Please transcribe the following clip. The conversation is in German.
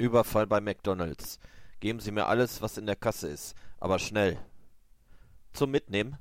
Überfall bei McDonalds. Geben Sie mir alles, was in der Kasse ist, aber schnell. Zum Mitnehmen?